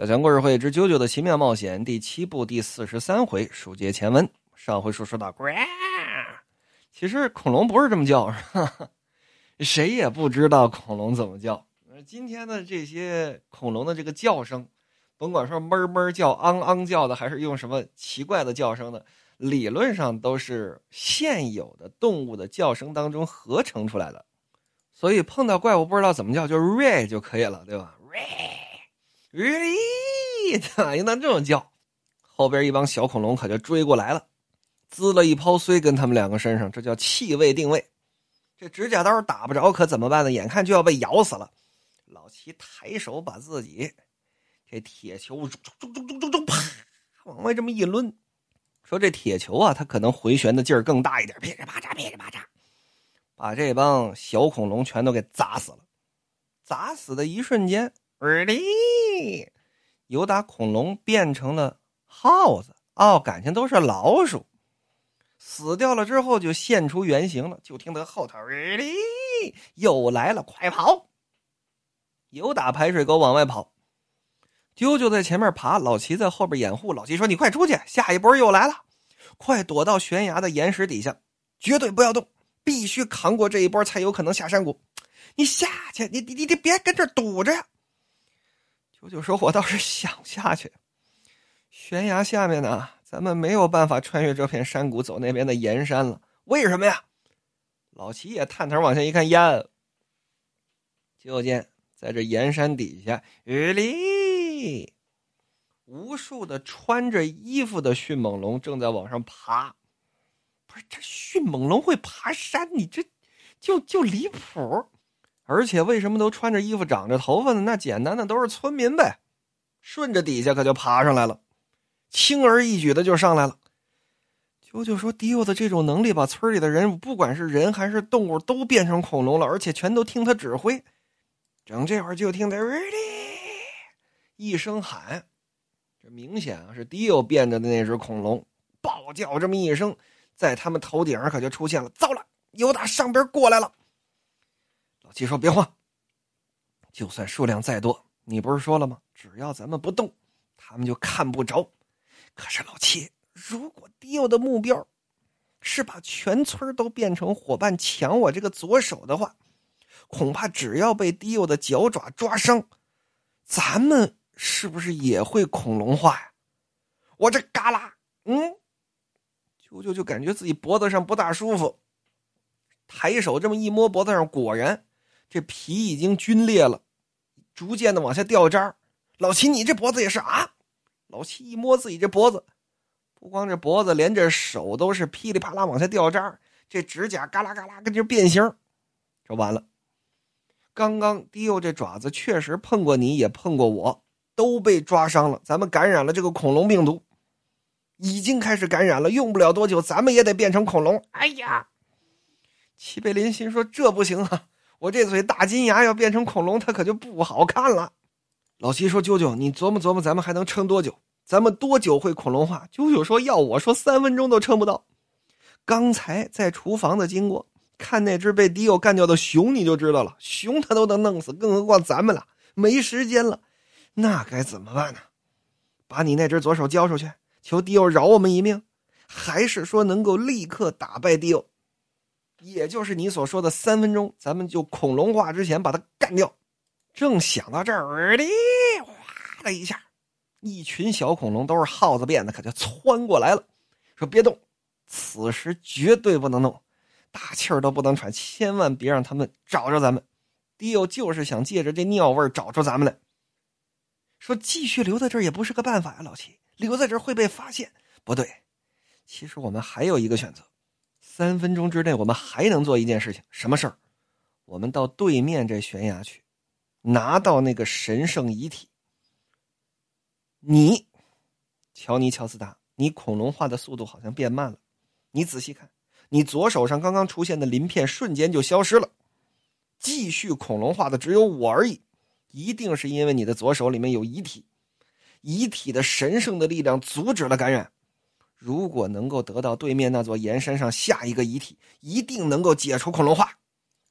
小强故事会之《啾啾的奇妙冒险》第七部第四十三回，书接前文。上回书说到，其实恐龙不是这么叫，谁也不知道恐龙怎么叫。今天的这些恐龙的这个叫声，甭管说哞哞叫、昂昂叫的，还是用什么奇怪的叫声的，理论上都是现有的动物的叫声当中合成出来的。所以碰到怪物不知道怎么叫，就 “ray” 就可以了，对吧？“ray” 咦 咋应当这么叫？后边一帮小恐龙可就追过来了，滋了一泡水跟他们两个身上，这叫气味定位。这指甲刀打不着，可怎么办呢？眼看就要被咬死了。老七抬手把自己这铁球，啪，往外这么一抡，说这铁球啊，它可能回旋的劲儿更大一点，噼里啪嚓，噼里啪嚓。把这帮小恐龙全都给砸死了，砸死的一瞬间，哩，有打恐龙变成了耗子哦，感情都是老鼠，死掉了之后就现出原形了。就听得后头哩，又来了，快跑！有打排水沟往外跑，啾啾在前面爬，老齐在后边掩护。老齐说：“你快出去，下一波又来了，快躲到悬崖的岩石底下，绝对不要动。”必须扛过这一波，才有可能下山谷。你下去，你你你你别跟这堵着呀！九九说：“我倒是想下去，悬崖下面呢，咱们没有办法穿越这片山谷走那边的岩山了。为什么呀？”老齐也探头往下一看，呀，就见在这岩山底下，雨里，无数的穿着衣服的迅猛龙正在往上爬。不是这迅猛龙会爬山，你这就就离谱。而且为什么都穿着衣服、长着头发呢？那简单的都是村民呗，顺着底下可就爬上来了，轻而易举的就上来了。舅舅说：“迪欧的这种能力，把村里的人，不管是人还是动物，都变成恐龙了，而且全都听他指挥。”整这会儿就听得 “ready” 一声喊，这明显啊是迪欧变着的那只恐龙，暴叫这么一声。在他们头顶上可就出现了，糟了，有打上边过来了。老七说：“别慌，就算数量再多，你不是说了吗？只要咱们不动，他们就看不着。可是老七，如果迪欧的目标是把全村都变成伙伴抢我这个左手的话，恐怕只要被迪欧的脚爪抓伤，咱们是不是也会恐龙化呀？我这嘎啦，嗯。”啾啾就感觉自己脖子上不大舒服，抬手这么一摸脖子上，果然这皮已经皲裂了，逐渐的往下掉渣老齐，你这脖子也是啊？老齐一摸自己这脖子，不光这脖子，连这手都是噼里啪啦往下掉渣这指甲嘎啦嘎啦跟这变形，这完了。刚刚迪欧这爪子确实碰过你，也碰过我，都被抓伤了，咱们感染了这个恐龙病毒。已经开始感染了，用不了多久，咱们也得变成恐龙。哎呀，齐贝林心说这不行啊，我这嘴大金牙要变成恐龙，它可就不好看了。老七说：“啾啾，你琢磨琢磨，咱们还能撑多久？咱们多久会恐龙化？”啾啾说：“要我说，三分钟都撑不到。刚才在厨房的经过，看那只被迪欧干掉的熊，你就知道了。熊他都能弄死，更何况咱们了？没时间了，那该怎么办呢？把你那只左手交出去。”求迪欧饶我们一命，还是说能够立刻打败迪欧，也就是你所说的三分钟，咱们就恐龙化之前把它干掉。正想到这儿，哩，哗的一下，一群小恐龙都是耗子变的，可就窜过来了，说别动，此时绝对不能动，大气儿都不能喘，千万别让他们找着咱们。迪欧就是想借着这尿味找出咱们来。说继续留在这儿也不是个办法呀，老七。留在这会被发现，不对。其实我们还有一个选择，三分钟之内我们还能做一件事情，什么事儿？我们到对面这悬崖去，拿到那个神圣遗体。你，乔尼·乔斯达，你恐龙化的速度好像变慢了。你仔细看，你左手上刚刚出现的鳞片瞬间就消失了。继续恐龙化的只有我而已，一定是因为你的左手里面有遗体。遗体的神圣的力量阻止了感染。如果能够得到对面那座岩山上下一个遗体，一定能够解除恐龙化。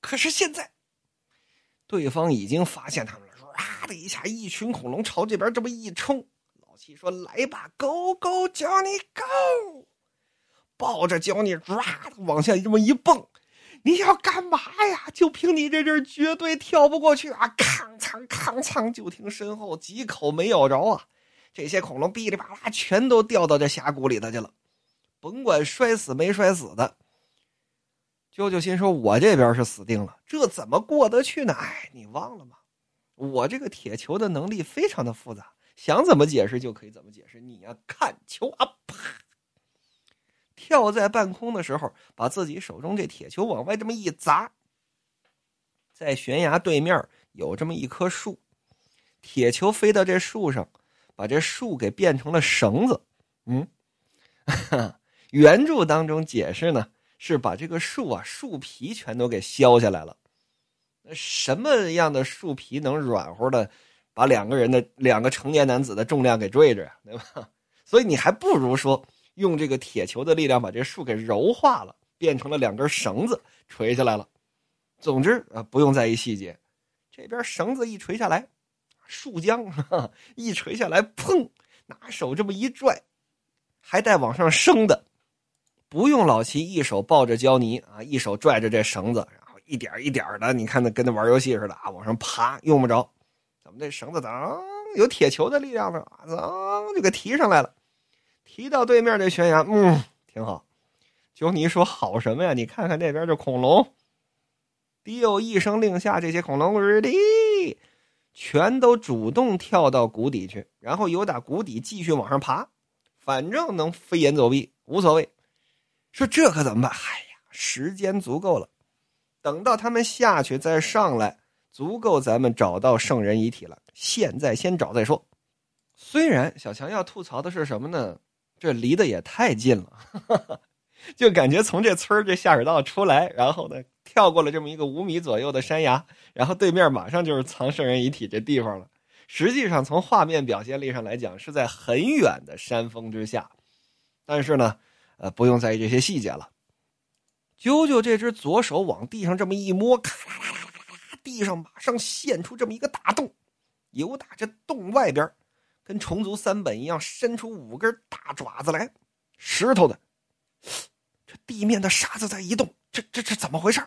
可是现在，对方已经发现他们了，：“唰的一下，一群恐龙朝这边这么一冲。老七说：“来吧，Go Go Johnny Go！” 抱着焦尼，唰的往下这么一蹦。你要干嘛呀？就凭你这阵绝对跳不过去啊！吭哧吭哧，就听身后几口没咬着啊！这些恐龙噼里啪啦全都掉到这峡谷里头去了，甭管摔死没摔死的。舅舅心说：“我这边是死定了，这怎么过得去呢？”哎，你忘了吗？我这个铁球的能力非常的复杂，想怎么解释就可以怎么解释。你呀，看球啊，啪！跳在半空的时候，把自己手中这铁球往外这么一砸，在悬崖对面有这么一棵树，铁球飞到这树上，把这树给变成了绳子。嗯，原著当中解释呢，是把这个树啊树皮全都给削下来了。那什么样的树皮能软和的把两个人的两个成年男子的重量给坠着呀？对吧？所以你还不如说。用这个铁球的力量把这树给柔化了，变成了两根绳子垂下来了。总之啊，不用在意细节。这边绳子一垂下来，树浆 一垂下来，砰！拿手这么一拽，还带往上升的。不用老齐一手抱着胶泥啊，一手拽着这绳子，然后一点一点的，你看那跟那玩游戏似的啊，往上爬，用不着。怎么这绳子当有铁球的力量呢？噔就给提上来了。提到对面这悬崖，嗯，挺好。就你说好什么呀？你看看那边这恐龙。迪欧一声令下，这些恐龙日的全都主动跳到谷底去，然后由打谷底继续往上爬，反正能飞檐走壁，无所谓。说这可怎么办？哎呀，时间足够了，等到他们下去再上来，足够咱们找到圣人遗体了。现在先找再说。虽然小强要吐槽的是什么呢？这离得也太近了，就感觉从这村这下水道出来，然后呢跳过了这么一个五米左右的山崖，然后对面马上就是藏圣人遗体这地方了。实际上从画面表现力上来讲，是在很远的山峰之下，但是呢，呃，不用在意这些细节了。啾啾这只左手往地上这么一摸，咔啦啦啦啦啦，地上马上现出这么一个大洞，由打这洞外边。跟虫族三本一样，伸出五根大爪子来，石头的。这地面的沙子在移动，这这这怎么回事？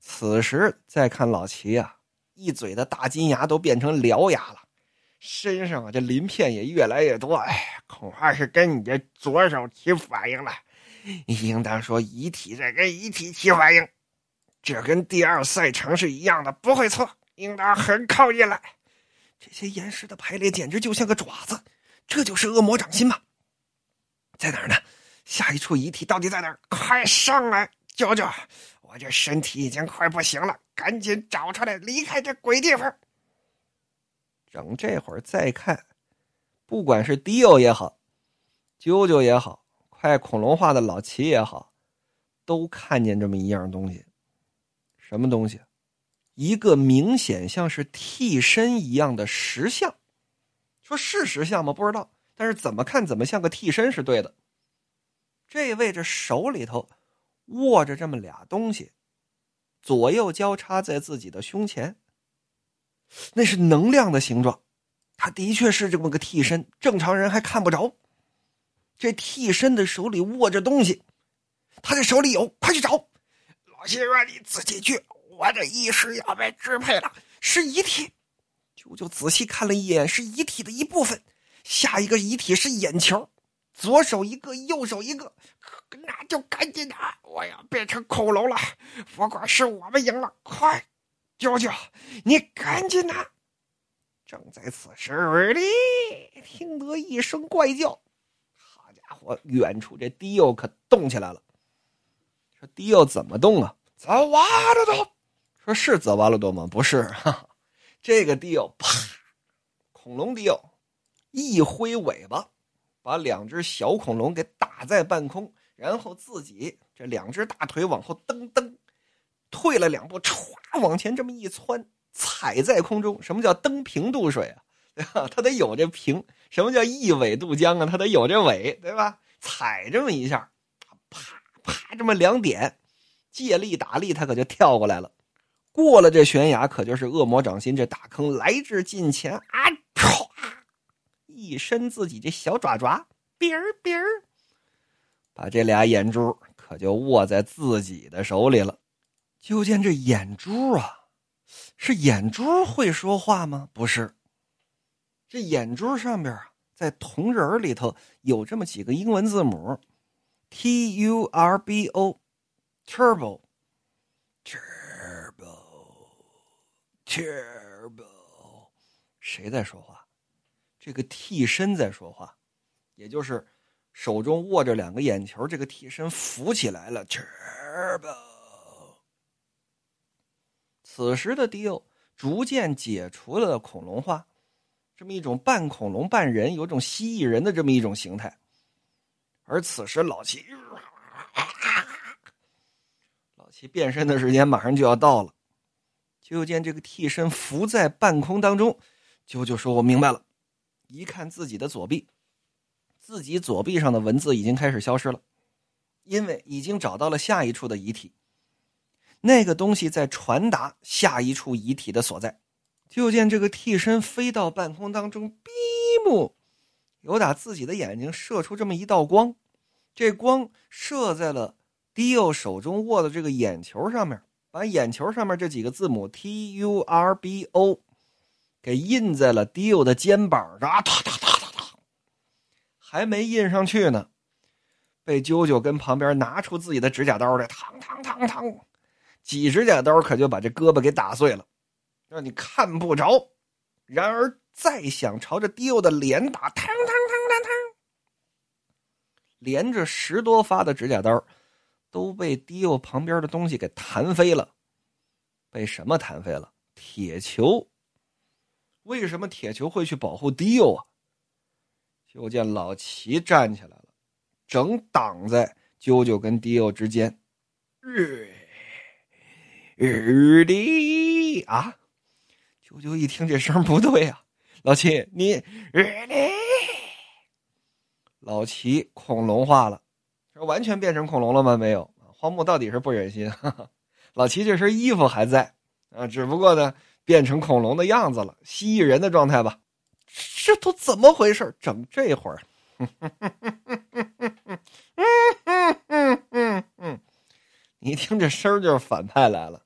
此时再看老齐呀，一嘴的大金牙都变成獠牙了，身上啊这鳞片也越来越多。哎，恐怕是跟你这左手起反应了。应当说遗体在跟遗体起反应，这跟第二赛程是一样的，不会错。应当很靠近了。这些岩石的排列简直就像个爪子，这就是恶魔掌心吗？在哪儿呢？下一处遗体到底在哪儿？快上来，舅舅！我这身体已经快不行了，赶紧找出来，离开这鬼地方。等这会儿再看，不管是迪欧也好，啾啾也好，快恐龙化的老齐也好，都看见这么一样东西，什么东西？一个明显像是替身一样的石像，说是石像吗？不知道，但是怎么看怎么像个替身是对的。这位这手里头握着这么俩东西，左右交叉在自己的胸前，那是能量的形状。他的确是这么个替身，正常人还看不着。这替身的手里握着东西，他这手里有，快去找。老谢说：“你自己去。”我的意识要被支配了，是遗体。舅舅仔细看了一眼，是遗体的一部分。下一个遗体是眼球，左手一个，右手一个，那就赶紧拿！我要变成恐龙了。不管是我们赢了，快，舅舅，你赶紧拿！正在此时，哩，听得一声怪叫。好家伙，远处这迪奥可动起来了。说迪奥怎么动啊？怎哇的动？说是泽瓦鲁多吗？不是，这个迪奥啪，恐龙迪奥一挥尾巴，把两只小恐龙给打在半空，然后自己这两只大腿往后蹬蹬，退了两步，歘往前这么一窜，踩在空中。什么叫蹬平渡水啊？对吧？他得有这平。什么叫一尾渡江啊？他得有这尾，对吧？踩这么一下，啪啪这么两点，借力打力，他可就跳过来了。过了这悬崖，可就是恶魔掌心这大坑来至近前啊！唰，一伸自己这小爪爪，哔儿哔儿，把这俩眼珠可就握在自己的手里了。就见这眼珠啊，是眼珠会说话吗？不是，这眼珠上边啊，在铜人里头有这么几个英文字母：T U R B O，Turbo。Turbo，谁在说话？这个替身在说话，也就是手中握着两个眼球，这个替身浮起来了。Turbo。此时的迪欧逐渐解除了恐龙化，这么一种半恐龙半人，有种蜥蜴人的这么一种形态。而此时老齐，老齐变身的时间马上就要到了。就见这个替身浮在半空当中，啾啾说：“我明白了。”一看自己的左臂，自己左臂上的文字已经开始消失了，因为已经找到了下一处的遗体。那个东西在传达下一处遗体的所在。就见这个替身飞到半空当中，闭目，有打自己的眼睛射出这么一道光，这光射在了迪欧手中握的这个眼球上面。把眼球上面这几个字母 T U R B O 给印在了迪欧的肩膀上，啊，哒哒哒哒哒，还没印上去呢，被啾啾跟旁边拿出自己的指甲刀来，嘡嘡嘡嘡，几指甲刀可就把这胳膊给打碎了，让你看不着。然而再想朝着迪欧的脸打，嘡嘡嘡嘡嘡，连着十多发的指甲刀。都被迪欧旁边的东西给弹飞了，被什么弹飞了？铁球。为什么铁球会去保护迪欧啊？就见老齐站起来了，整挡在啾啾跟迪欧之间。日日的啊！啾啾一听这声不对啊，老齐你日的，老齐恐龙化了。完全变成恐龙了吗？没有，荒木到底是不忍心。老齐这身衣服还在啊，只不过呢，变成恐龙的样子了，蜥蜴人的状态吧。这都怎么回事？整这会儿，你听这声儿就是反派来了。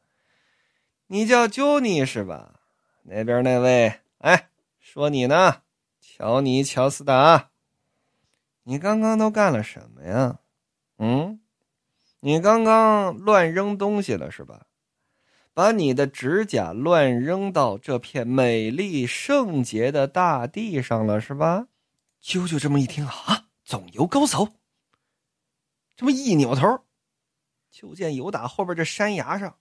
你叫朱尼是吧？那边那位，哎，说你呢，乔尼·乔斯达，你刚刚都干了什么呀？嗯，你刚刚乱扔东西了是吧？把你的指甲乱扔到这片美丽圣洁的大地上了是吧？啾啾这么一听啊，总有高手。这么一扭头，就见有打后边这山崖上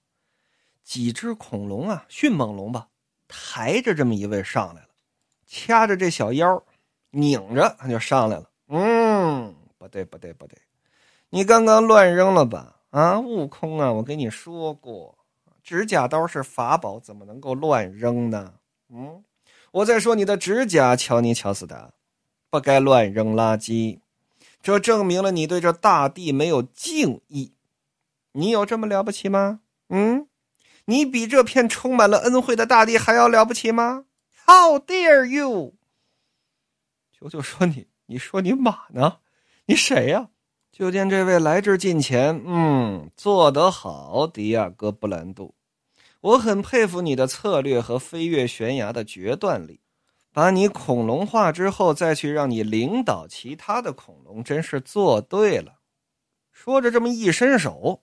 几只恐龙啊，迅猛龙吧，抬着这么一位上来了，掐着这小腰，拧着他就上来了。嗯，不对，不对，不对。你刚刚乱扔了吧？啊，悟空啊，我跟你说过，指甲刀是法宝，怎么能够乱扔呢？嗯，我在说你的指甲，乔尼·乔斯达，不该乱扔垃圾，这证明了你对这大地没有敬意。你有这么了不起吗？嗯，你比这片充满了恩惠的大地还要了不起吗？How dare you！球球说你，你说你马呢？你谁呀？就见这位来至近前，嗯，做得好，迪亚哥布兰度，我很佩服你的策略和飞越悬崖的决断力。把你恐龙化之后，再去让你领导其他的恐龙，真是做对了。说着，这么一伸手，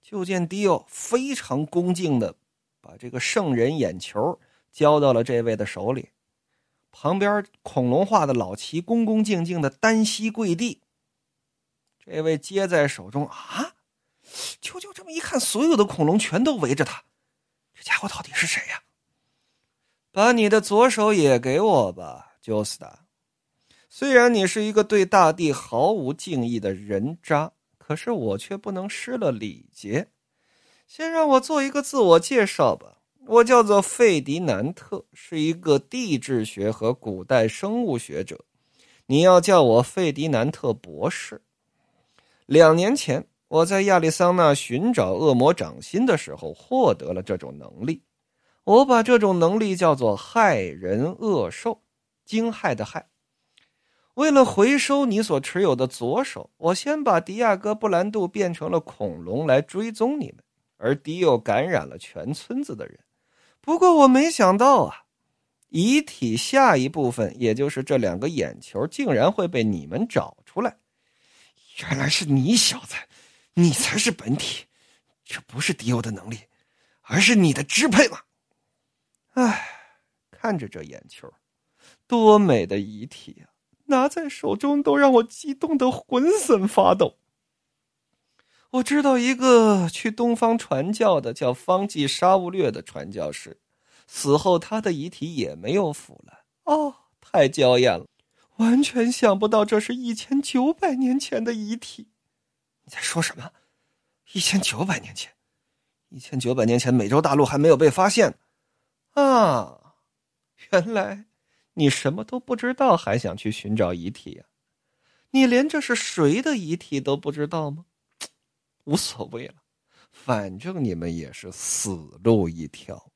就见迪奥非常恭敬的把这个圣人眼球交到了这位的手里。旁边恐龙化的老齐恭恭敬敬的单膝跪地。这位接在手中啊，就就这么一看，所有的恐龙全都围着他。这家伙到底是谁呀？把你的左手也给我吧，焦斯达。虽然你是一个对大地毫无敬意的人渣，可是我却不能失了礼节。先让我做一个自我介绍吧。我叫做费迪南特，是一个地质学和古代生物学者。你要叫我费迪南特博士。两年前，我在亚利桑那寻找恶魔掌心的时候获得了这种能力。我把这种能力叫做害人恶兽，惊骇的害。为了回收你所持有的左手，我先把迪亚哥布兰度变成了恐龙来追踪你们，而迪又感染了全村子的人。不过我没想到啊，遗体下一部分，也就是这两个眼球，竟然会被你们找出来。原来是你小子，你才是本体，这不是迪欧的能力，而是你的支配嘛。唉，看着这眼球，多美的遗体啊！拿在手中都让我激动的浑身发抖。我知道一个去东方传教的叫方济沙乌略的传教士，死后他的遗体也没有腐烂。哦，太娇艳了，完全想不到这是一千九百年前的遗体。你在说什么？一千九百年前？一千九百年前美洲大陆还没有被发现啊！原来。你什么都不知道，还想去寻找遗体呀？你连这是谁的遗体都不知道吗？无所谓了，反正你们也是死路一条。